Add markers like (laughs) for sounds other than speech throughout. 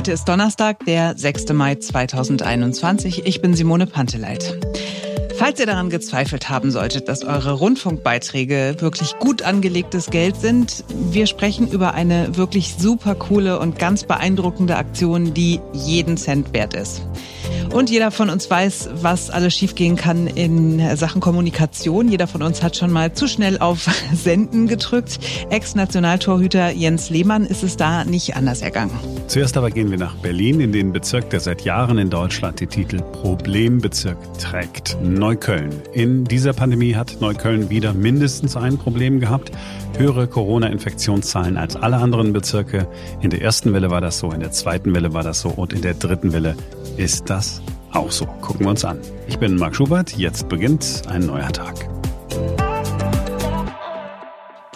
Heute ist Donnerstag, der 6. Mai 2021. Ich bin Simone Panteleit. Falls ihr daran gezweifelt haben solltet, dass eure Rundfunkbeiträge wirklich gut angelegtes Geld sind, wir sprechen über eine wirklich super coole und ganz beeindruckende Aktion, die jeden Cent wert ist. Und jeder von uns weiß, was alles schiefgehen kann in Sachen Kommunikation. Jeder von uns hat schon mal zu schnell auf (laughs) Senden gedrückt. Ex-Nationaltorhüter Jens Lehmann ist es da nicht anders ergangen. Zuerst aber gehen wir nach Berlin in den Bezirk, der seit Jahren in Deutschland die Titel Problembezirk trägt. Neukölln. In dieser Pandemie hat Neukölln wieder mindestens ein Problem gehabt. Höhere Corona-Infektionszahlen als alle anderen Bezirke. In der ersten Welle war das so, in der zweiten Welle war das so und in der dritten Welle ist das auch so. Gucken wir uns an. Ich bin Marc Schubert. Jetzt beginnt ein neuer Tag.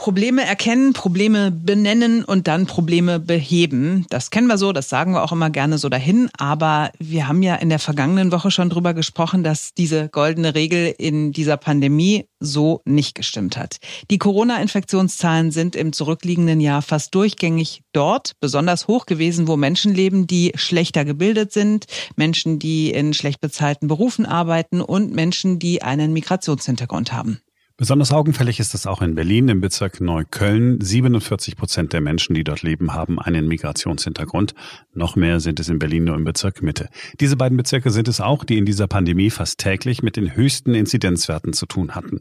Probleme erkennen, Probleme benennen und dann Probleme beheben. Das kennen wir so, das sagen wir auch immer gerne so dahin. Aber wir haben ja in der vergangenen Woche schon drüber gesprochen, dass diese goldene Regel in dieser Pandemie so nicht gestimmt hat. Die Corona-Infektionszahlen sind im zurückliegenden Jahr fast durchgängig dort besonders hoch gewesen, wo Menschen leben, die schlechter gebildet sind, Menschen, die in schlecht bezahlten Berufen arbeiten und Menschen, die einen Migrationshintergrund haben. Besonders augenfällig ist es auch in Berlin im Bezirk Neukölln. 47 Prozent der Menschen, die dort leben, haben einen Migrationshintergrund. Noch mehr sind es in Berlin nur im Bezirk Mitte. Diese beiden Bezirke sind es auch, die in dieser Pandemie fast täglich mit den höchsten Inzidenzwerten zu tun hatten.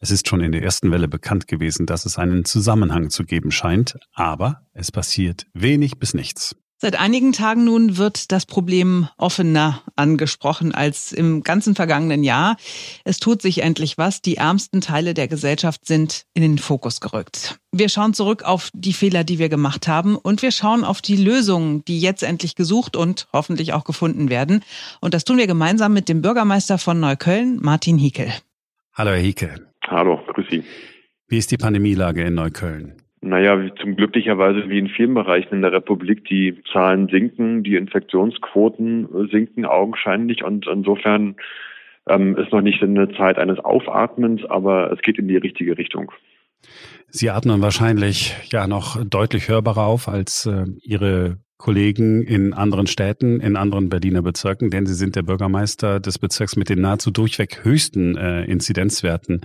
Es ist schon in der ersten Welle bekannt gewesen, dass es einen Zusammenhang zu geben scheint, aber es passiert wenig bis nichts. Seit einigen Tagen nun wird das Problem offener angesprochen als im ganzen vergangenen Jahr. Es tut sich endlich was. Die ärmsten Teile der Gesellschaft sind in den Fokus gerückt. Wir schauen zurück auf die Fehler, die wir gemacht haben und wir schauen auf die Lösungen, die jetzt endlich gesucht und hoffentlich auch gefunden werden. Und das tun wir gemeinsam mit dem Bürgermeister von Neukölln, Martin Hiekel. Hallo, Herr Hiekel. Hallo, grüß Sie. Wie ist die Pandemielage in Neukölln? Naja, zum glücklicherweise wie in vielen Bereichen in der Republik, die Zahlen sinken, die Infektionsquoten sinken augenscheinlich und insofern ähm, ist noch nicht eine Zeit eines Aufatmens, aber es geht in die richtige Richtung. Sie atmen wahrscheinlich ja noch deutlich hörbarer auf als äh, Ihre Kollegen in anderen Städten, in anderen Berliner Bezirken, denn Sie sind der Bürgermeister des Bezirks mit den nahezu durchweg höchsten äh, Inzidenzwerten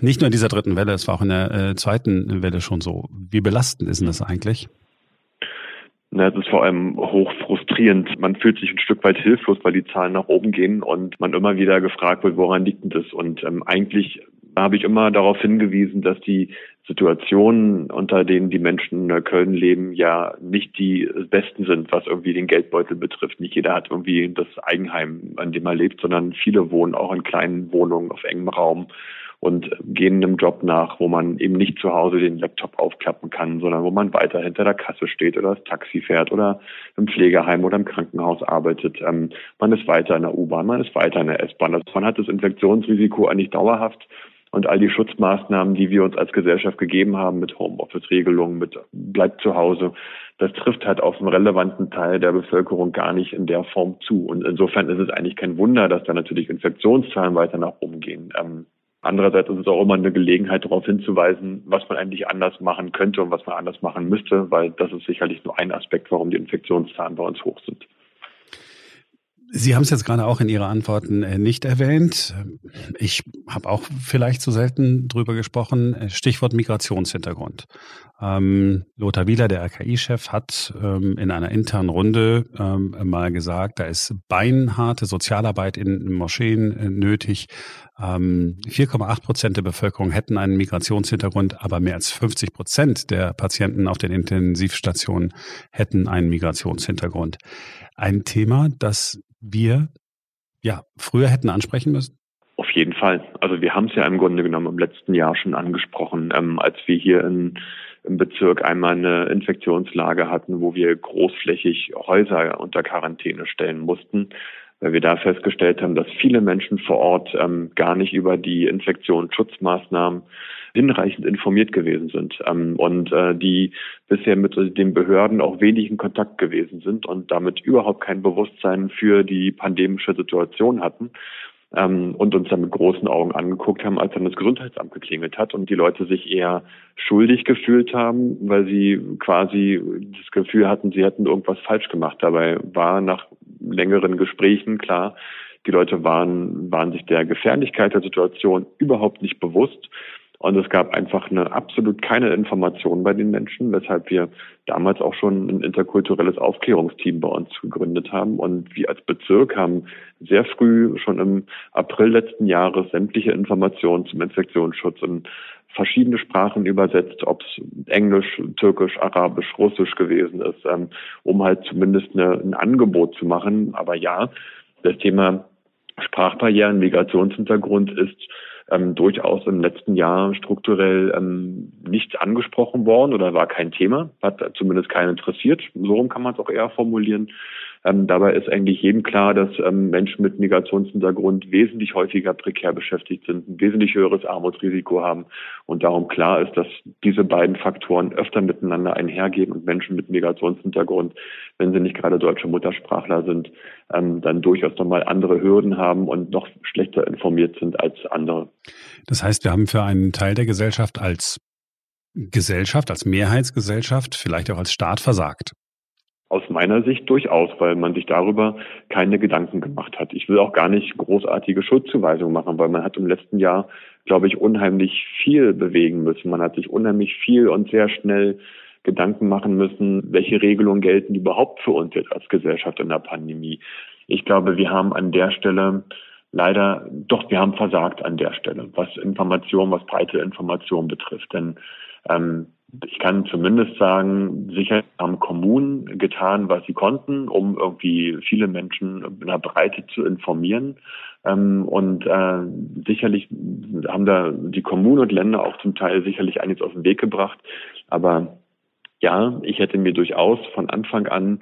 nicht nur in dieser dritten Welle, es war auch in der äh, zweiten Welle schon so. Wie belastend ist denn das eigentlich? Na, es ist vor allem hoch frustrierend. Man fühlt sich ein Stück weit hilflos, weil die Zahlen nach oben gehen und man immer wieder gefragt wird, woran liegt denn das? Und ähm, eigentlich habe ich immer darauf hingewiesen, dass die Situationen, unter denen die Menschen in Köln leben, ja nicht die besten sind, was irgendwie den Geldbeutel betrifft. Nicht jeder hat irgendwie das Eigenheim, an dem er lebt, sondern viele wohnen auch in kleinen Wohnungen auf engem Raum und gehen einem Job nach, wo man eben nicht zu Hause den Laptop aufklappen kann, sondern wo man weiter hinter der Kasse steht oder das Taxi fährt oder im Pflegeheim oder im Krankenhaus arbeitet. Ähm, man ist weiter in der U-Bahn, man ist weiter in der S-Bahn. Also man hat das Infektionsrisiko eigentlich dauerhaft und all die Schutzmaßnahmen, die wir uns als Gesellschaft gegeben haben mit Homeoffice-Regelungen, mit bleibt zu Hause, das trifft halt auf einen relevanten Teil der Bevölkerung gar nicht in der Form zu. Und insofern ist es eigentlich kein Wunder, dass da natürlich Infektionszahlen weiter nach oben gehen. Ähm, Andererseits ist es auch immer eine Gelegenheit, darauf hinzuweisen, was man eigentlich anders machen könnte und was man anders machen müsste, weil das ist sicherlich nur ein Aspekt, warum die Infektionszahlen bei uns hoch sind. Sie haben es jetzt gerade auch in Ihrer Antworten äh, nicht erwähnt. Ich habe auch vielleicht zu selten drüber gesprochen. Stichwort Migrationshintergrund. Ähm, Lothar Wieler, der RKI-Chef, hat ähm, in einer internen Runde ähm, mal gesagt, da ist beinharte Sozialarbeit in Moscheen äh, nötig. 4,8 Prozent der Bevölkerung hätten einen Migrationshintergrund, aber mehr als 50 Prozent der Patienten auf den Intensivstationen hätten einen Migrationshintergrund. Ein Thema, das wir ja früher hätten ansprechen müssen? Auf jeden Fall. Also wir haben es ja im Grunde genommen im letzten Jahr schon angesprochen, ähm, als wir hier in, im Bezirk einmal eine Infektionslage hatten, wo wir großflächig Häuser unter Quarantäne stellen mussten, weil wir da festgestellt haben, dass viele Menschen vor Ort ähm, gar nicht über die Infektionsschutzmaßnahmen hinreichend informiert gewesen sind ähm, und äh, die bisher mit den Behörden auch wenig in Kontakt gewesen sind und damit überhaupt kein Bewusstsein für die pandemische Situation hatten. Ähm, und uns dann mit großen Augen angeguckt haben, als dann das Gesundheitsamt geklingelt hat und die Leute sich eher schuldig gefühlt haben, weil sie quasi das Gefühl hatten, sie hätten irgendwas falsch gemacht. Dabei war nach längeren Gesprächen klar, die Leute waren, waren sich der Gefährlichkeit der Situation überhaupt nicht bewusst. Und es gab einfach eine absolut keine Information bei den Menschen, weshalb wir damals auch schon ein interkulturelles Aufklärungsteam bei uns gegründet haben. Und wir als Bezirk haben sehr früh, schon im April letzten Jahres, sämtliche Informationen zum Infektionsschutz in verschiedene Sprachen übersetzt, ob es Englisch, Türkisch, Arabisch, Russisch gewesen ist, ähm, um halt zumindest eine, ein Angebot zu machen. Aber ja, das Thema Sprachbarrieren, Migrationshintergrund ist ähm, durchaus im letzten Jahr strukturell ähm, nicht angesprochen worden oder war kein Thema, hat zumindest keinen interessiert. So rum kann man es auch eher formulieren. Ähm, dabei ist eigentlich jedem klar, dass ähm, Menschen mit Migrationshintergrund wesentlich häufiger prekär beschäftigt sind, ein wesentlich höheres Armutsrisiko haben und darum klar ist, dass diese beiden Faktoren öfter miteinander einhergehen und Menschen mit Migrationshintergrund, wenn sie nicht gerade deutsche Muttersprachler sind, ähm, dann durchaus nochmal andere Hürden haben und noch schlechter informiert sind als andere. Das heißt, wir haben für einen Teil der Gesellschaft als Gesellschaft, als Mehrheitsgesellschaft, vielleicht auch als Staat versagt. Aus meiner Sicht durchaus, weil man sich darüber keine Gedanken gemacht hat. Ich will auch gar nicht großartige Schuldzuweisungen machen, weil man hat im letzten Jahr, glaube ich, unheimlich viel bewegen müssen. Man hat sich unheimlich viel und sehr schnell Gedanken machen müssen, welche Regelungen gelten überhaupt für uns jetzt als Gesellschaft in der Pandemie. Ich glaube, wir haben an der Stelle leider, doch, wir haben versagt an der Stelle, was Information, was breite Information betrifft. Denn ähm, ich kann zumindest sagen, sicher haben Kommunen getan, was sie konnten, um irgendwie viele Menschen in der Breite zu informieren. Ähm, und äh, sicherlich haben da die Kommunen und Länder auch zum Teil sicherlich einiges auf den Weg gebracht. Aber ja, ich hätte mir durchaus von Anfang an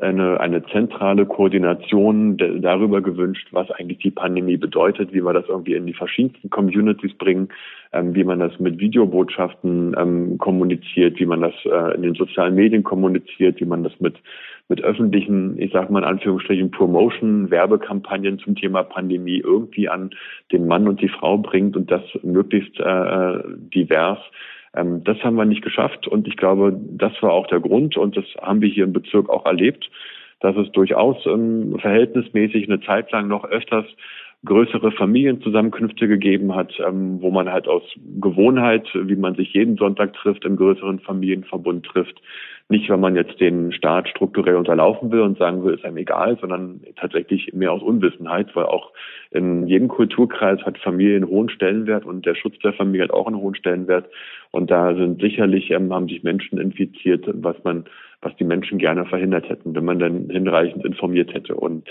eine, eine zentrale Koordination darüber gewünscht, was eigentlich die Pandemie bedeutet, wie wir das irgendwie in die verschiedensten Communities bringen, ähm, wie man das mit Videobotschaften ähm, kommuniziert, wie man das äh, in den sozialen Medien kommuniziert, wie man das mit mit öffentlichen, ich sage mal in Anführungsstrichen, Promotion, Werbekampagnen zum Thema Pandemie irgendwie an den Mann und die Frau bringt und das möglichst äh, äh divers ähm, das haben wir nicht geschafft und ich glaube, das war auch der Grund und das haben wir hier im Bezirk auch erlebt, dass es durchaus ähm, verhältnismäßig eine Zeit lang noch öfters größere Familienzusammenkünfte gegeben hat, ähm, wo man halt aus Gewohnheit, wie man sich jeden Sonntag trifft, im größeren Familienverbund trifft, nicht, weil man jetzt den Staat strukturell unterlaufen will und sagen will, ist einem egal, sondern tatsächlich mehr aus Unwissenheit, weil auch in jedem Kulturkreis hat Familie einen hohen Stellenwert und der Schutz der Familie hat auch einen hohen Stellenwert. Und da sind sicherlich, ähm, haben sich Menschen infiziert, was man was die Menschen gerne verhindert hätten, wenn man dann hinreichend informiert hätte. Und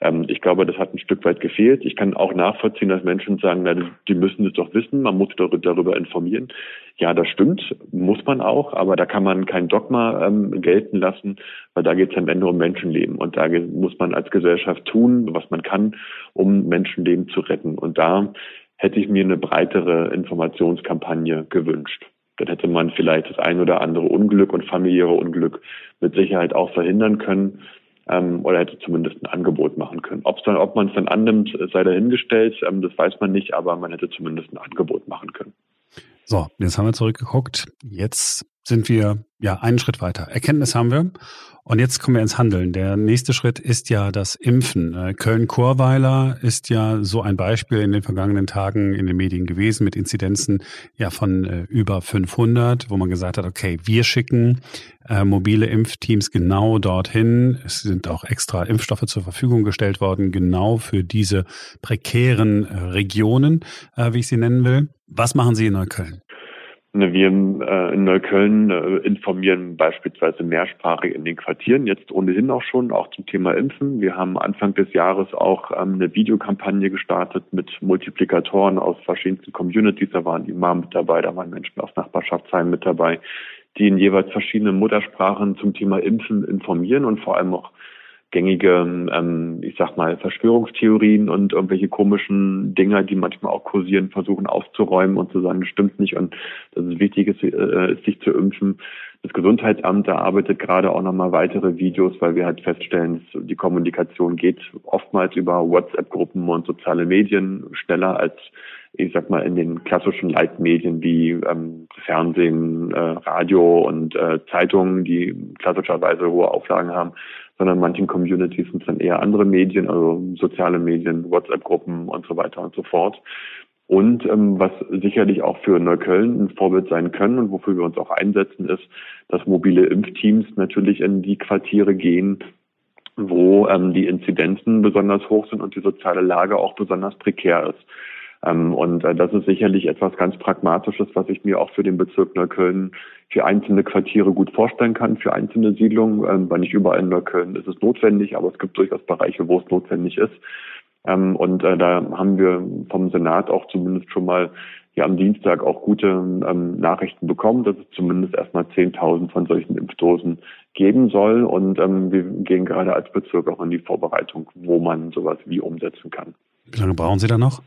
ähm, ich glaube, das hat ein Stück weit gefehlt. Ich kann auch nachvollziehen, dass Menschen sagen, na, die müssen es doch wissen, man muss darüber informieren. Ja, das stimmt, muss man auch, aber da kann man kein Dogma ähm, gelten lassen, weil da geht es am Ende um Menschenleben. Und da muss man als Gesellschaft tun, was man kann, um Menschenleben zu retten. Und da hätte ich mir eine breitere Informationskampagne gewünscht dann hätte man vielleicht das ein oder andere Unglück und familiäre Unglück mit Sicherheit auch verhindern können ähm, oder hätte zumindest ein Angebot machen können. Ob's dann, ob man es dann annimmt, sei dahingestellt, ähm, das weiß man nicht, aber man hätte zumindest ein Angebot machen können. So, jetzt haben wir zurückgeguckt. Jetzt sind wir ja einen Schritt weiter. Erkenntnis haben wir. Und jetzt kommen wir ins Handeln. Der nächste Schritt ist ja das Impfen. Äh, Köln-Chorweiler ist ja so ein Beispiel in den vergangenen Tagen in den Medien gewesen mit Inzidenzen ja von äh, über 500, wo man gesagt hat, okay, wir schicken äh, mobile Impfteams genau dorthin. Es sind auch extra Impfstoffe zur Verfügung gestellt worden, genau für diese prekären äh, Regionen, äh, wie ich sie nennen will. Was machen Sie in Neukölln? Ne, wir äh, in Neukölln äh, informieren beispielsweise mehrsprachig in den Quartieren, jetzt ohnehin auch schon, auch zum Thema Impfen. Wir haben Anfang des Jahres auch ähm, eine Videokampagne gestartet mit Multiplikatoren aus verschiedensten Communities. Da waren Imam mit dabei, da waren Menschen aus Nachbarschaftsheimen mit dabei, die in jeweils verschiedenen Muttersprachen zum Thema Impfen informieren und vor allem auch gängige, ähm, ich sag mal, Verschwörungstheorien und irgendwelche komischen Dinger, die manchmal auch kursieren, versuchen aufzuräumen und zu sagen, das stimmt nicht und dass es wichtig ist, äh, ist sich zu impfen. Das Gesundheitsamt erarbeitet gerade auch nochmal weitere Videos, weil wir halt feststellen, die Kommunikation geht oftmals über WhatsApp-Gruppen und soziale Medien schneller als ich sag mal, in den klassischen Leitmedien wie ähm, Fernsehen, äh, Radio und äh, Zeitungen, die klassischerweise hohe Auflagen haben, sondern manchen Communities sind es dann eher andere Medien, also soziale Medien, WhatsApp-Gruppen und so weiter und so fort. Und ähm, was sicherlich auch für Neukölln ein Vorbild sein können und wofür wir uns auch einsetzen, ist, dass mobile Impfteams natürlich in die Quartiere gehen, wo ähm, die Inzidenzen besonders hoch sind und die soziale Lage auch besonders prekär ist. Ähm, und äh, das ist sicherlich etwas ganz Pragmatisches, was ich mir auch für den Bezirk Neukölln für einzelne Quartiere gut vorstellen kann, für einzelne Siedlungen, ähm, weil nicht überall in Neukölln ist es notwendig, aber es gibt durchaus Bereiche, wo es notwendig ist. Ähm, und äh, da haben wir vom Senat auch zumindest schon mal ja am Dienstag auch gute Nachrichten bekommen, dass es zumindest erstmal 10.000 von solchen Impfdosen geben soll. Und wir gehen gerade als Bezirk auch in die Vorbereitung, wo man sowas wie umsetzen kann. Wie lange brauchen Sie da noch?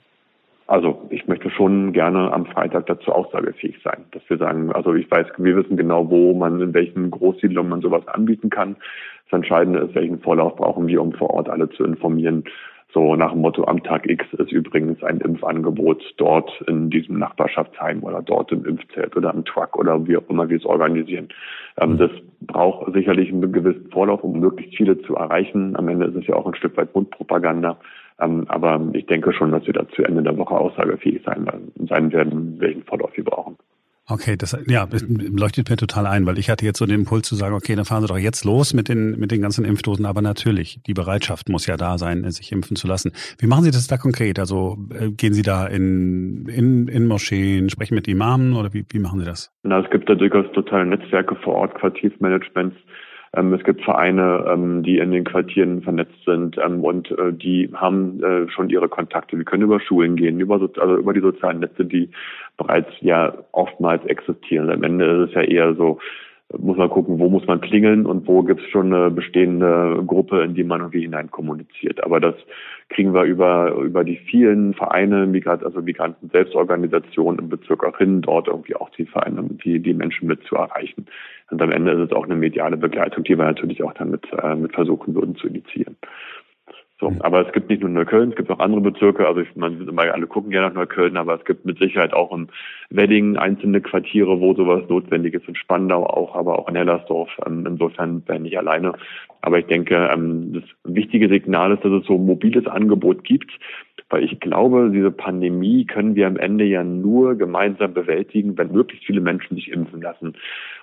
Also ich möchte schon gerne am Freitag dazu aussagefähig sein, dass wir sagen, also ich weiß, wir wissen genau, wo man, in welchen Großsiedlungen man sowas anbieten kann. Das Entscheidende ist, welchen Vorlauf brauchen wir, um vor Ort alle zu informieren. So nach dem Motto, am Tag X ist übrigens ein Impfangebot dort in diesem Nachbarschaftsheim oder dort im Impfzelt oder im Truck oder wie auch immer wir es organisieren. Ähm, mhm. das braucht sicherlich einen gewissen Vorlauf, um möglichst viele zu erreichen. Am Ende ist es ja auch ein Stück weit Mundpropaganda. Ähm, aber ich denke schon, dass wir da zu Ende der Woche aussagefähig sein, sein werden, welchen Vorlauf wir brauchen. Okay, das ja, leuchtet mir total ein, weil ich hatte jetzt so den Impuls zu sagen, okay, dann fahren Sie doch jetzt los mit den mit den ganzen Impfdosen, aber natürlich, die Bereitschaft muss ja da sein, sich impfen zu lassen. Wie machen Sie das da konkret? Also äh, gehen Sie da in, in, in Moscheen, sprechen mit Imamen oder wie, wie machen Sie das? Na, es gibt da durchaus totale Netzwerke vor Ort, Quartiersmanagements, es gibt Vereine, ähm, die in den Quartieren vernetzt sind ähm, und äh, die haben äh, schon ihre Kontakte. Wir können über Schulen gehen, über, so, also über die sozialen Netze, die bereits ja oftmals existieren. Am Ende ist es ja eher so, muss man gucken, wo muss man klingeln und wo gibt es schon eine bestehende Gruppe, in die man irgendwie hinein kommuniziert. Aber das kriegen wir über, über die vielen Vereine, also Migranten Selbstorganisationen im Bezirk auch hin, dort irgendwie auch die Vereine, die, die Menschen mit zu erreichen. Und am Ende ist es auch eine mediale Begleitung, die wir natürlich auch damit äh, mit versuchen würden zu initiieren. So, mhm. aber es gibt nicht nur Neukölln, es gibt auch andere Bezirke. Also ich, man immer alle gucken gerne nach Neukölln, aber es gibt mit Sicherheit auch im Wedding einzelne Quartiere, wo sowas notwendig ist. In Spandau auch, aber auch in Hellersdorf. Ähm, insofern bin ich nicht alleine. Aber ich denke, ähm, das wichtige Signal ist, dass es so ein mobiles Angebot gibt, weil ich glaube, diese Pandemie können wir am Ende ja nur gemeinsam bewältigen, wenn möglichst viele Menschen sich impfen lassen.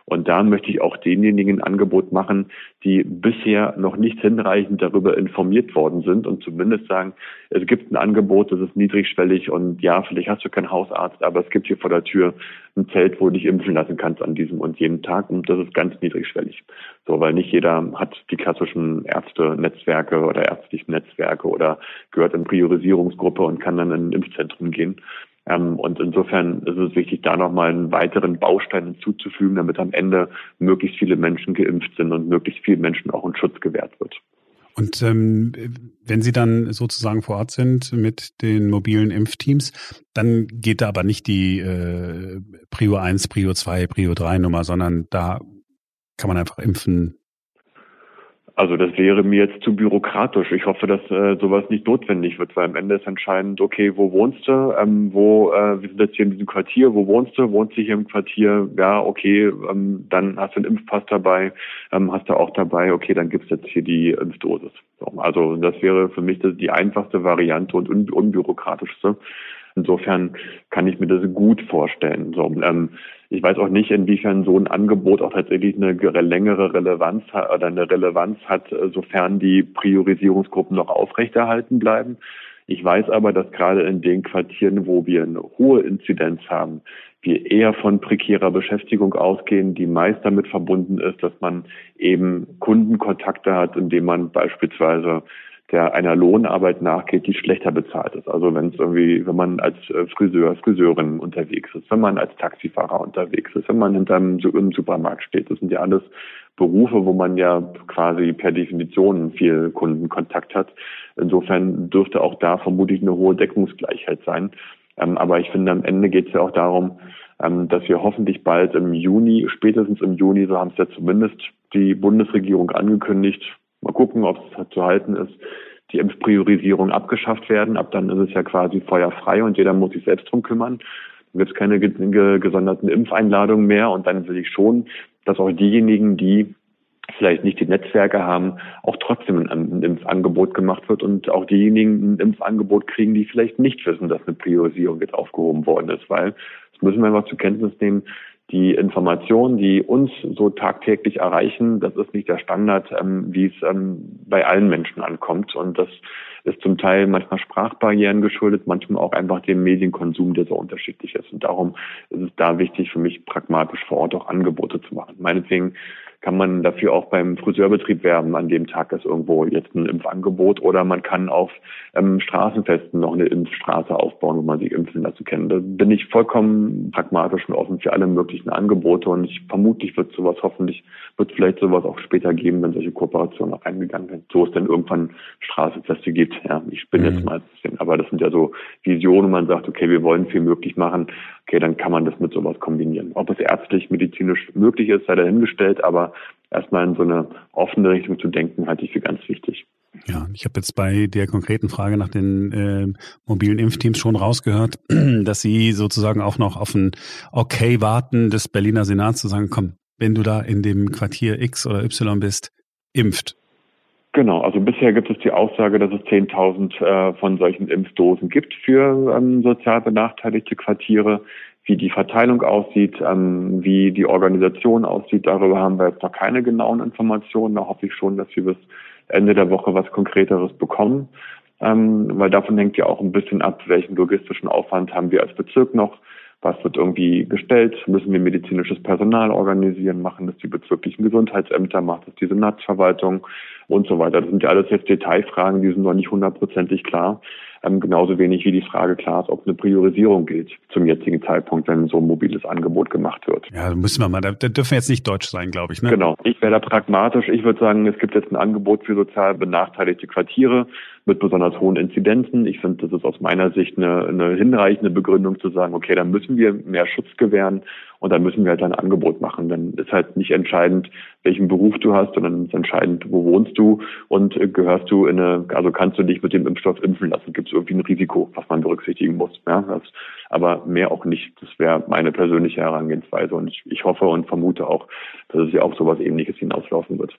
Und da möchte ich auch denjenigen ein Angebot machen, die bisher noch nicht hinreichend darüber informiert worden sind und zumindest sagen, es gibt ein Angebot, das ist niedrigschwellig und ja, vielleicht hast du keinen Hausarzt, aber es gibt hier vor der Tür ein Zelt, wo du dich impfen lassen kannst an diesem und jenem Tag und das ist ganz niedrigschwellig. So, weil nicht jeder hat die klassischen Ärzte-Netzwerke oder ärztlichen Netzwerke oder gehört in Priorisierungsgruppe und kann dann in ein Impfzentrum gehen. Ähm, und insofern ist es wichtig, da nochmal einen weiteren Baustein hinzuzufügen, damit am Ende möglichst viele Menschen geimpft sind und möglichst vielen Menschen auch ein Schutz gewährt wird. Und ähm, wenn Sie dann sozusagen vor Ort sind mit den mobilen Impfteams, dann geht da aber nicht die äh, Prio 1, Prio 2, Prio 3 Nummer, sondern da kann man einfach impfen, also das wäre mir jetzt zu bürokratisch. Ich hoffe, dass äh, sowas nicht notwendig wird, weil am Ende ist entscheidend, okay, wo wohnst du? Ähm, wo, äh, wir sind jetzt hier in diesem Quartier, wo wohnst du? Wohnst du hier im Quartier? Ja, okay, ähm, dann hast du einen Impfpass dabei, ähm, hast du auch dabei, okay, dann gibt's jetzt hier die Impfdosis. So, also das wäre für mich die einfachste Variante und un unbürokratischste. Insofern kann ich mir das gut vorstellen. So, ähm, ich weiß auch nicht, inwiefern so ein Angebot auch tatsächlich eine längere Relevanz hat oder eine Relevanz hat, äh, sofern die Priorisierungsgruppen noch aufrechterhalten bleiben. Ich weiß aber, dass gerade in den Quartieren, wo wir eine hohe Inzidenz haben, wir eher von prekärer Beschäftigung ausgehen, die meist damit verbunden ist, dass man eben Kundenkontakte hat, indem man beispielsweise der einer Lohnarbeit nachgeht, die schlechter bezahlt ist. Also wenn es irgendwie, wenn man als äh, Friseur, Friseurin unterwegs ist, wenn man als Taxifahrer unterwegs ist, wenn man hinterm im Supermarkt steht, das sind ja alles Berufe, wo man ja quasi per Definition viel Kundenkontakt hat. Insofern dürfte auch da vermutlich eine hohe Deckungsgleichheit sein. Ähm, aber ich finde, am Ende geht es ja auch darum, ähm, dass wir hoffentlich bald im Juni, spätestens im Juni, so haben es ja zumindest die Bundesregierung angekündigt, mal gucken, ob es zu halten ist, die Impfpriorisierung abgeschafft werden. Ab dann ist es ja quasi feuerfrei und jeder muss sich selbst drum kümmern. Dann gibt es keine gesonderten Impfeinladungen mehr und dann will ich schon, dass auch diejenigen, die vielleicht nicht die Netzwerke haben, auch trotzdem ein, Impfangebot gemacht wird und auch diejenigen ein Impfangebot kriegen, die vielleicht nicht wissen, dass eine Priorisierung jetzt aufgehoben worden ist, weil das müssen wir einfach zur Kenntnis nehmen. Die Informationen, die uns so tagtäglich erreichen, das ist nicht der Standard, ähm, wie es ähm, bei allen Menschen ankommt. Und das ist zum Teil manchmal Sprachbarrieren geschuldet, manchmal auch einfach dem Medienkonsum, der so unterschiedlich ist. Und darum ist es da wichtig für mich, pragmatisch vor Ort auch Angebote zu machen. Meinetwegen kann man dafür auch beim Friseurbetrieb werben. An dem Tag ist irgendwo jetzt ein Impfangebot oder man kann auf ähm, Straßenfesten noch eine Impfstraße aufbauen, wo man sich impfen lassen kann. Da bin ich vollkommen pragmatisch und offen für alle möglichen Angebote und ich vermutlich wird sowas hoffentlich, wird vielleicht sowas auch später geben, wenn solche Kooperationen auch eingegangen werden. So es dann irgendwann Straßenfeste gibt. Ja, ich bin mhm. jetzt mal ein bisschen, aber das sind ja so Visionen, man sagt, okay, wir wollen viel möglich machen. Okay, dann kann man das mit sowas kombinieren. Ob es ärztlich, medizinisch möglich ist, sei dahingestellt, aber erstmal in so eine offene Richtung zu denken, halte ich für ganz wichtig. Ja, ich habe jetzt bei der konkreten Frage nach den äh, mobilen Impfteams schon rausgehört, (clears throat) dass Sie sozusagen auch noch auf ein Okay warten des Berliner Senats zu sagen, komm, wenn du da in dem Quartier X oder Y bist, impft. Genau, also bisher gibt es die Aussage, dass es 10.000 äh, von solchen Impfdosen gibt für ähm, sozial benachteiligte Quartiere. Wie die Verteilung aussieht, ähm, wie die Organisation aussieht, darüber haben wir jetzt noch keine genauen Informationen. Da hoffe ich schon, dass wir bis Ende der Woche was Konkreteres bekommen, ähm, weil davon hängt ja auch ein bisschen ab, welchen logistischen Aufwand haben wir als Bezirk noch, was wird irgendwie gestellt, müssen wir medizinisches Personal organisieren, machen das die bezirklichen Gesundheitsämter, macht das die Senatsverwaltung und so weiter. Das sind ja alles jetzt Detailfragen, die sind noch nicht hundertprozentig klar. Ähm, genauso wenig wie die Frage klar ist, ob eine Priorisierung gilt zum jetzigen Zeitpunkt, wenn so ein mobiles Angebot gemacht wird. Ja, da müssen wir mal, da, da dürfen wir jetzt nicht deutsch sein, glaube ich. Ne? Genau. Ich wäre da pragmatisch. Ich würde sagen, es gibt jetzt ein Angebot für sozial benachteiligte Quartiere mit besonders hohen Inzidenzen. Ich finde, das ist aus meiner Sicht eine, eine hinreichende Begründung zu sagen, okay, dann müssen wir mehr Schutz gewähren und dann müssen wir halt ein Angebot machen. Dann ist halt nicht entscheidend, welchen Beruf du hast, sondern ist entscheidend, wo wohnst du und gehörst du in eine, also kannst du dich mit dem Impfstoff impfen lassen. Gibt es irgendwie ein Risiko, was man berücksichtigen muss. Ja, das, aber mehr auch nicht. Das wäre meine persönliche Herangehensweise und ich, ich hoffe und vermute auch, dass es ja auch sowas ähnliches hinauslaufen wird.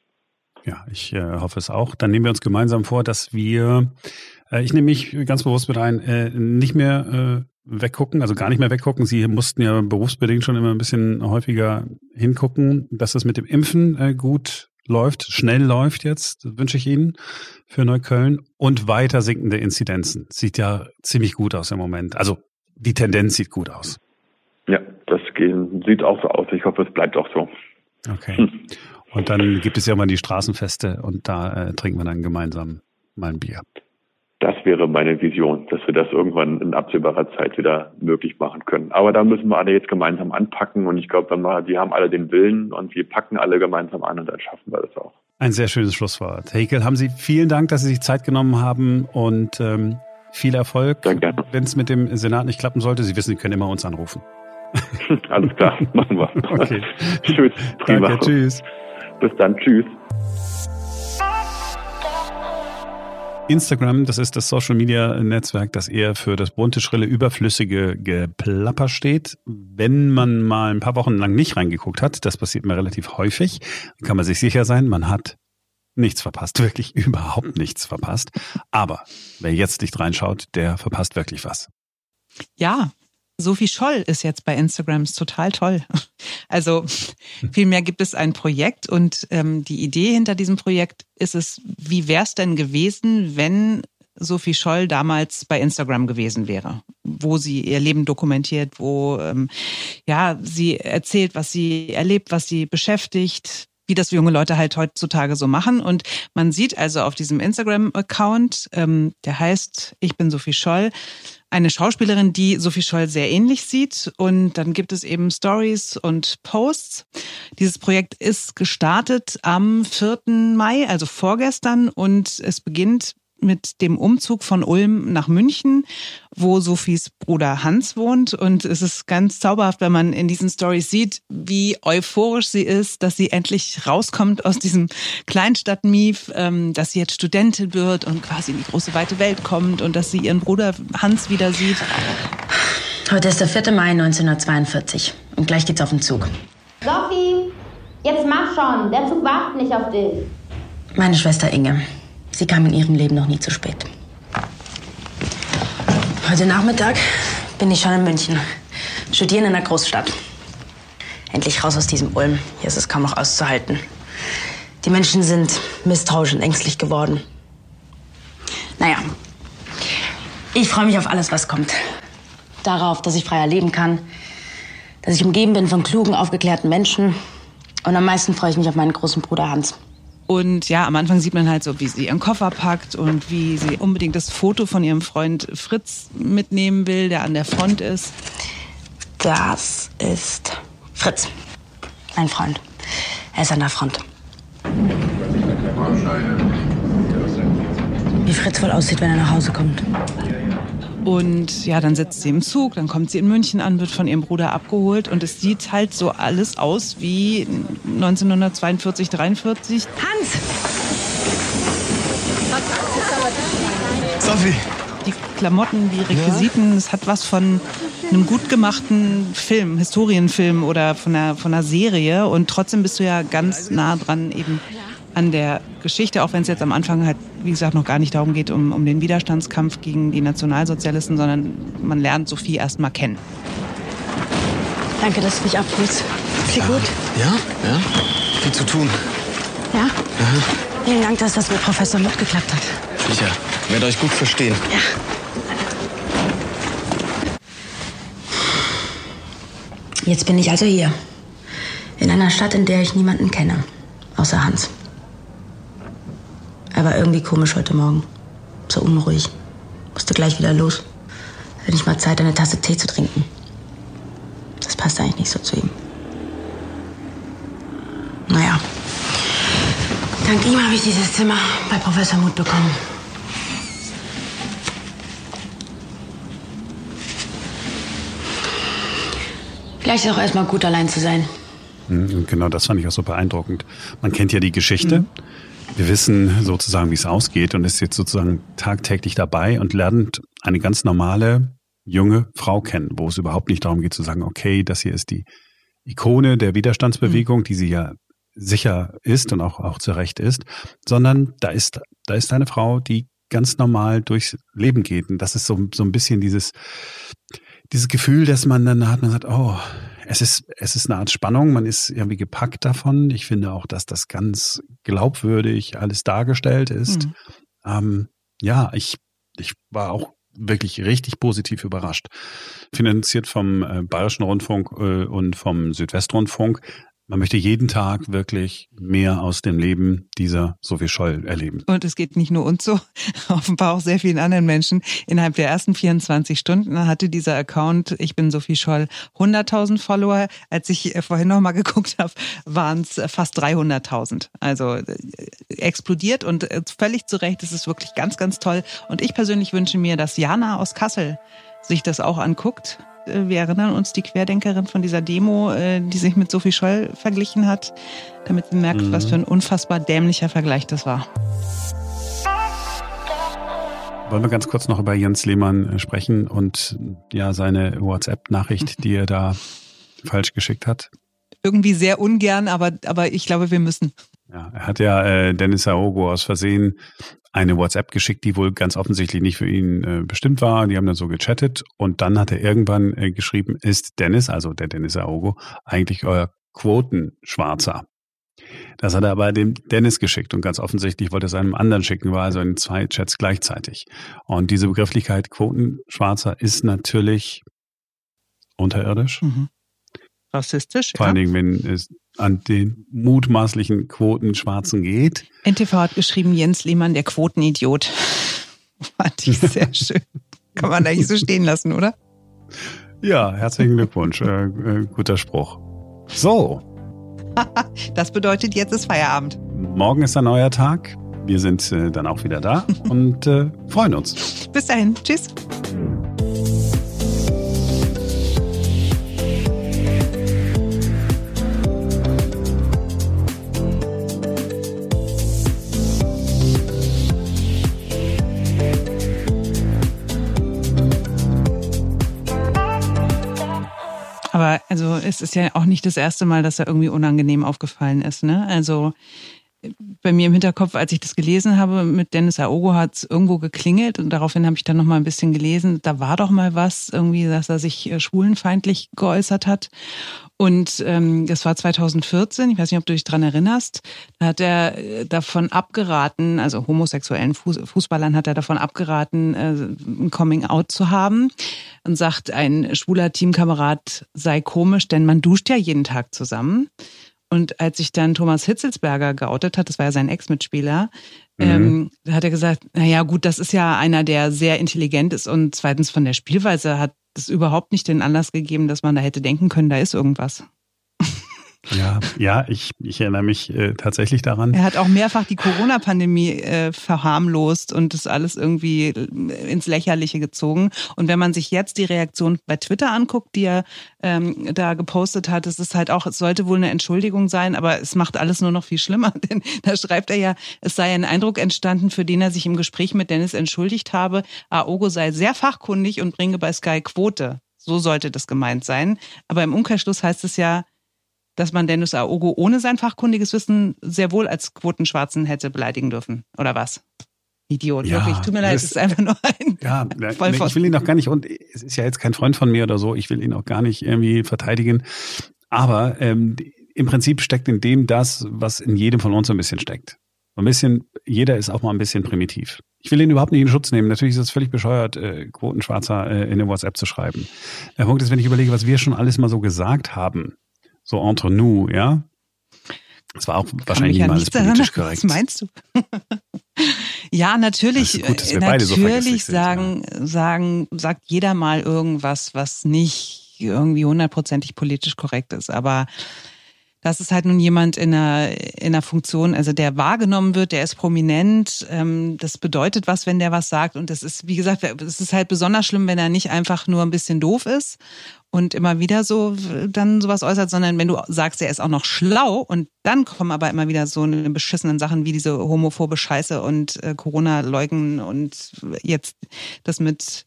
Ja, ich äh, hoffe es auch. Dann nehmen wir uns gemeinsam vor, dass wir, ich nehme mich ganz bewusst mit ein, äh, nicht mehr äh, weggucken, also gar nicht mehr weggucken. Sie mussten ja berufsbedingt schon immer ein bisschen häufiger hingucken, dass es mit dem Impfen äh, gut läuft, schnell läuft jetzt, wünsche ich Ihnen für Neukölln und weiter sinkende Inzidenzen. Sieht ja ziemlich gut aus im Moment. Also die Tendenz sieht gut aus. Ja, das sieht auch so aus. Ich hoffe, es bleibt auch so. Okay. Und dann gibt es ja mal die Straßenfeste und da äh, trinken wir dann gemeinsam mal ein Bier. Das wäre meine Vision, dass wir das irgendwann in absehbarer Zeit wieder möglich machen können. Aber da müssen wir alle jetzt gemeinsam anpacken und ich glaube, wir haben alle den Willen und wir packen alle gemeinsam an und dann schaffen wir das auch. Ein sehr schönes Schlusswort. Hekel, haben Sie vielen Dank, dass Sie sich Zeit genommen haben und ähm, viel Erfolg. Wenn es mit dem Senat nicht klappen sollte, Sie wissen, Sie können immer uns anrufen. (laughs) Alles klar, machen wir. Okay. (laughs) Tschüss. Danke, tschüss. Bis dann, tschüss. Instagram, das ist das Social Media Netzwerk, das eher für das bunte, schrille, überflüssige Geplapper steht. Wenn man mal ein paar Wochen lang nicht reingeguckt hat, das passiert mir relativ häufig, kann man sich sicher sein, man hat nichts verpasst, (laughs) wirklich überhaupt nichts verpasst. Aber wer jetzt nicht reinschaut, der verpasst wirklich was. Ja, Sophie Scholl ist jetzt bei Instagram, ist total toll. (laughs) Also vielmehr gibt es ein Projekt und ähm, die Idee hinter diesem Projekt ist es, wie wäre es denn gewesen, wenn Sophie Scholl damals bei Instagram gewesen wäre, wo sie ihr Leben dokumentiert, wo ähm, ja sie erzählt, was sie erlebt, was sie beschäftigt, wie das junge Leute halt heutzutage so machen. Und man sieht also auf diesem Instagram-Account, ähm, der heißt Ich bin Sophie Scholl, eine Schauspielerin, die Sophie Scholl sehr ähnlich sieht. Und dann gibt es eben Stories und Posts. Dieses Projekt ist gestartet am 4. Mai, also vorgestern, und es beginnt mit dem Umzug von Ulm nach München, wo Sophies Bruder Hans wohnt. Und es ist ganz zauberhaft, wenn man in diesen Stories sieht, wie euphorisch sie ist, dass sie endlich rauskommt aus diesem Kleinstadtmief, ähm, dass sie jetzt Studentin wird und quasi in die große weite Welt kommt und dass sie ihren Bruder Hans wieder sieht. Heute ist der 4. Mai 1942 und gleich geht's auf den Zug. Sophie, jetzt mach schon, der Zug wartet nicht auf dich. Meine Schwester Inge. Sie kam in ihrem Leben noch nie zu spät. Heute Nachmittag bin ich schon in München. Studieren in einer Großstadt. Endlich raus aus diesem Ulm. Hier ist es kaum noch auszuhalten. Die Menschen sind misstrauisch und ängstlich geworden. Naja, ich freue mich auf alles, was kommt. Darauf, dass ich freier leben kann, dass ich umgeben bin von klugen, aufgeklärten Menschen. Und am meisten freue ich mich auf meinen großen Bruder Hans. Und ja, am Anfang sieht man halt so, wie sie ihren Koffer packt und wie sie unbedingt das Foto von ihrem Freund Fritz mitnehmen will, der an der Front ist. Das ist Fritz, mein Freund. Er ist an der Front. Wie Fritz wohl aussieht, wenn er nach Hause kommt. Und ja, dann sitzt sie im Zug, dann kommt sie in München an, wird von ihrem Bruder abgeholt und es sieht halt so alles aus wie 1942, 43. Hans! Sophie! Die Klamotten, die Requisiten, es hat was von einem gut gemachten Film, Historienfilm oder von einer, von einer Serie und trotzdem bist du ja ganz nah dran eben an der Geschichte, auch wenn es jetzt am Anfang halt, wie gesagt, noch gar nicht darum geht, um, um den Widerstandskampf gegen die Nationalsozialisten, sondern man lernt Sophie erst mal kennen. Danke, dass du mich abholst. Klingt gut. Ja, ja. Viel zu tun. Ja? Vielen Dank, dass das mit Professor Mutt geklappt hat. Sicher. Werdet euch gut verstehen. Ja. Jetzt bin ich also hier. In einer Stadt, in der ich niemanden kenne. Außer Hans. Er war irgendwie komisch heute Morgen. So unruhig. Musste gleich wieder los. Hatte nicht mal Zeit, eine Tasse Tee zu trinken. Das passt eigentlich nicht so zu ihm. Naja. Dank ihm habe ich dieses Zimmer bei Professor Muth bekommen. Vielleicht ist es auch erstmal gut, allein zu sein. Und genau das fand ich auch so beeindruckend. Man kennt ja die Geschichte. Mhm. Wir wissen sozusagen, wie es ausgeht und ist jetzt sozusagen tagtäglich dabei und lernt eine ganz normale junge Frau kennen, wo es überhaupt nicht darum geht zu sagen, okay, das hier ist die Ikone der Widerstandsbewegung, mhm. die sie ja sicher ist und auch, auch zu Recht ist, sondern da ist, da ist eine Frau, die ganz normal durchs Leben geht. Und das ist so, so ein bisschen dieses, dieses Gefühl, dass man dann hat, man sagt, oh, es ist, es ist eine Art Spannung, man ist irgendwie gepackt davon. Ich finde auch, dass das ganz glaubwürdig alles dargestellt ist. Mhm. Ähm, ja, ich, ich war auch wirklich richtig positiv überrascht. Finanziert vom äh, Bayerischen Rundfunk äh, und vom Südwestrundfunk man möchte jeden Tag wirklich mehr aus dem Leben dieser Sophie Scholl erleben. Und es geht nicht nur uns so, (laughs) offenbar auch sehr vielen anderen Menschen. Innerhalb der ersten 24 Stunden hatte dieser Account, ich bin Sophie Scholl, 100.000 Follower. Als ich vorhin nochmal (laughs) geguckt habe, waren es fast 300.000. Also äh, explodiert und äh, völlig zu Recht. Es ist wirklich ganz, ganz toll. Und ich persönlich wünsche mir, dass Jana aus Kassel sich das auch anguckt äh, wir erinnern uns die Querdenkerin von dieser Demo, äh, die sich mit Sophie Scholl verglichen hat, damit sie merkt, mhm. was für ein unfassbar dämlicher Vergleich das war. Wollen wir ganz kurz noch über Jens Lehmann äh, sprechen und ja seine WhatsApp-Nachricht, (laughs) die er da falsch geschickt hat? Irgendwie sehr ungern, aber, aber ich glaube, wir müssen. Ja, er hat ja äh, Dennis Aogo aus Versehen eine WhatsApp geschickt, die wohl ganz offensichtlich nicht für ihn äh, bestimmt war. Die haben dann so gechattet und dann hat er irgendwann äh, geschrieben, ist Dennis, also der Dennis Aogo, eigentlich euer Quotenschwarzer? Das hat er aber dem Dennis geschickt und ganz offensichtlich wollte er es einem anderen schicken, war also in zwei Chats gleichzeitig. Und diese Begrifflichkeit Quotenschwarzer ist natürlich unterirdisch. Mhm. Rassistisch. Vor allen Dingen, wenn es an den mutmaßlichen Quotenschwarzen geht. NTV hat geschrieben, Jens Lehmann, der Quotenidiot. (laughs) Fand ich sehr (laughs) schön. Kann man eigentlich so stehen lassen, oder? Ja, herzlichen Glückwunsch. Äh, äh, guter Spruch. So. (laughs) das bedeutet, jetzt ist Feierabend. Morgen ist ein neuer Tag. wir sind äh, dann auch wieder da und äh, freuen uns. Bis dahin. Tschüss. Also es ist ja auch nicht das erste Mal, dass er irgendwie unangenehm aufgefallen ist. Ne? Also bei mir im Hinterkopf, als ich das gelesen habe, mit Dennis Aogo hat es irgendwo geklingelt und daraufhin habe ich dann noch mal ein bisschen gelesen. Da war doch mal was irgendwie, dass er sich äh, schwulenfeindlich geäußert hat. Und ähm, das war 2014, ich weiß nicht, ob du dich dran erinnerst, da hat er äh, davon abgeraten, also homosexuellen Fußballern hat er davon abgeraten, äh, ein Coming-out zu haben und sagt, ein schwuler Teamkamerad sei komisch, denn man duscht ja jeden Tag zusammen. Und als sich dann Thomas Hitzelsberger geoutet hat, das war ja sein Ex-Mitspieler, mhm. ähm, hat er gesagt, naja gut, das ist ja einer, der sehr intelligent ist und zweitens von der Spielweise hat es überhaupt nicht den Anlass gegeben, dass man da hätte denken können, da ist irgendwas. Ja, ja, ich, ich erinnere mich äh, tatsächlich daran. Er hat auch mehrfach die Corona-Pandemie äh, verharmlost und das alles irgendwie äh, ins Lächerliche gezogen. Und wenn man sich jetzt die Reaktion bei Twitter anguckt, die er ähm, da gepostet hat, es ist halt auch, es sollte wohl eine Entschuldigung sein, aber es macht alles nur noch viel schlimmer. (laughs) Denn da schreibt er ja, es sei ein Eindruck entstanden, für den er sich im Gespräch mit Dennis entschuldigt habe. Aogo sei sehr fachkundig und bringe bei Sky Quote. So sollte das gemeint sein. Aber im Umkehrschluss heißt es ja, dass man Dennis Aogo ohne sein fachkundiges Wissen sehr wohl als Quotenschwarzen hätte beleidigen dürfen. Oder was? Idiot, ja, wirklich. Tut mir leid, es ist einfach nur ein. (laughs) Ja, (laughs) ich will ihn auch gar nicht, und es ist ja jetzt kein Freund von mir oder so, ich will ihn auch gar nicht irgendwie verteidigen. Aber ähm, im Prinzip steckt in dem das, was in jedem von uns so ein bisschen steckt. Ein bisschen, jeder ist auch mal ein bisschen primitiv. Ich will ihn überhaupt nicht in Schutz nehmen. Natürlich ist es völlig bescheuert, äh, Quotenschwarzer äh, in eine WhatsApp zu schreiben. Der Punkt ist, wenn ich überlege, was wir schon alles mal so gesagt haben, so entre nous, ja. Das war auch Kann wahrscheinlich nicht mal alles politisch korrekt. Was meinst du? (laughs) ja, natürlich, gut, natürlich so sagen, sind, ja. sagen, sagt jeder mal irgendwas, was nicht irgendwie hundertprozentig politisch korrekt ist. Aber das ist halt nun jemand in einer, in einer Funktion, also der wahrgenommen wird, der ist prominent. Ähm, das bedeutet was, wenn der was sagt. Und das ist, wie gesagt, es ist halt besonders schlimm, wenn er nicht einfach nur ein bisschen doof ist und immer wieder so dann sowas äußert, sondern wenn du sagst, er ist auch noch schlau und dann kommen aber immer wieder so eine beschissenen Sachen wie diese homophobe Scheiße und äh, Corona leugnen und jetzt das mit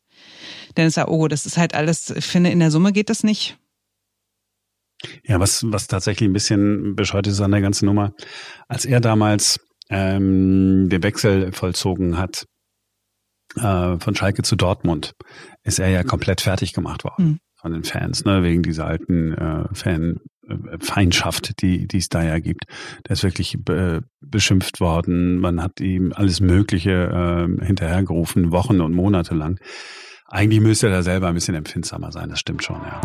Dennis Aogo, das ist halt alles, ich finde, in der Summe geht das nicht. Ja, was, was tatsächlich ein bisschen bescheuert ist an der ganzen Nummer, als er damals ähm, den Wechsel vollzogen hat äh, von Schalke zu Dortmund, ist er ja komplett fertig gemacht worden. Mhm von den Fans, ne, wegen dieser alten äh, Fan-Feindschaft, die, die es da ja gibt. Der ist wirklich be beschimpft worden. Man hat ihm alles Mögliche äh, hinterhergerufen, Wochen und Monate lang. Eigentlich müsste er da selber ein bisschen empfindsamer sein, das stimmt schon, ja.